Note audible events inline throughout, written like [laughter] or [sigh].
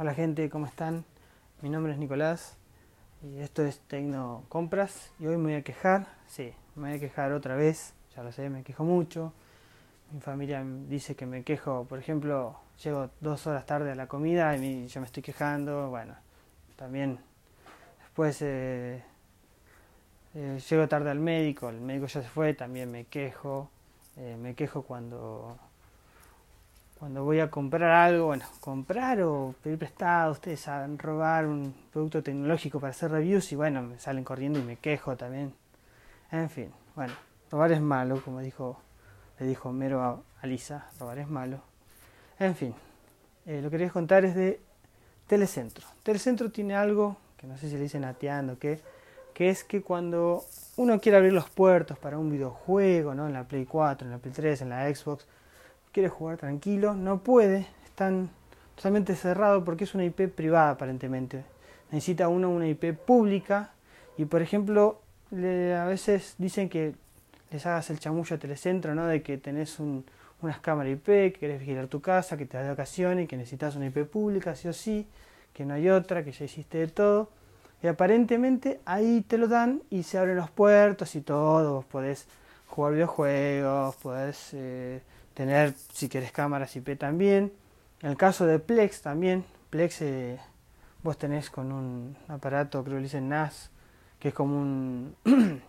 Hola gente, ¿cómo están? Mi nombre es Nicolás y esto es Tecno Compras y hoy me voy a quejar, sí, me voy a quejar otra vez, ya lo sé, me quejo mucho. Mi familia dice que me quejo, por ejemplo, llego dos horas tarde a la comida y yo me estoy quejando, bueno, también después eh, eh, llego tarde al médico, el médico ya se fue, también me quejo, eh, me quejo cuando cuando voy a comprar algo, bueno, comprar o pedir prestado, ustedes saben, robar un producto tecnológico para hacer reviews y bueno, me salen corriendo y me quejo también. En fin, bueno, robar es malo, como dijo, le dijo Mero a, Lisa, robar es malo. En fin, eh, lo que quería contar es de Telecentro. Telecentro tiene algo, que no sé si le dicen ateando, que, que es que cuando uno quiere abrir los puertos para un videojuego, ¿no? En la Play 4, en la Play 3, en la Xbox, quiere jugar tranquilo, no puede, están totalmente cerrado porque es una IP privada aparentemente. Necesita uno una IP pública y por ejemplo a veces dicen que les hagas el chamullo a Telecentro, ¿no? De que tenés un, unas cámaras IP, que querés vigilar tu casa, que te das de vacaciones, que necesitas una IP pública, sí o sí, que no hay otra, que ya hiciste de todo. Y aparentemente ahí te lo dan y se abren los puertos y todo, vos podés jugar videojuegos, podés eh, tener, si querés, cámaras IP también. En el caso de Plex también, Plex eh, vos tenés con un aparato, creo que le dicen NAS, que es como un, [clears throat]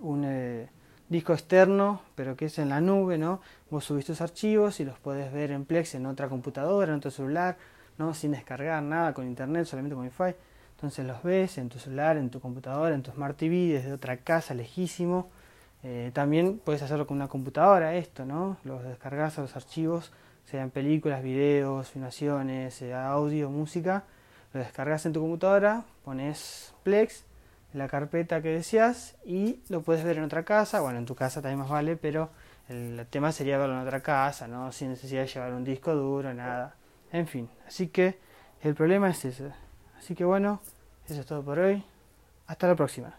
un eh, disco externo, pero que es en la nube, ¿no? Vos subís tus archivos y los podés ver en Plex en otra computadora, en otro celular, ¿no? Sin descargar nada con internet, solamente con Wi-Fi. Entonces los ves en tu celular, en tu computadora, en tu Smart TV, desde otra casa, lejísimo. Eh, también puedes hacerlo con una computadora, esto, ¿no? Los descargas a los archivos, sean películas, videos, filmaciones, eh, audio, música. Lo descargas en tu computadora, pones Plex, la carpeta que deseas y lo puedes ver en otra casa. Bueno, en tu casa también más vale, pero el tema sería verlo en otra casa, ¿no? Sin necesidad de llevar un disco duro, nada. En fin, así que el problema es ese. Así que bueno, eso es todo por hoy. Hasta la próxima.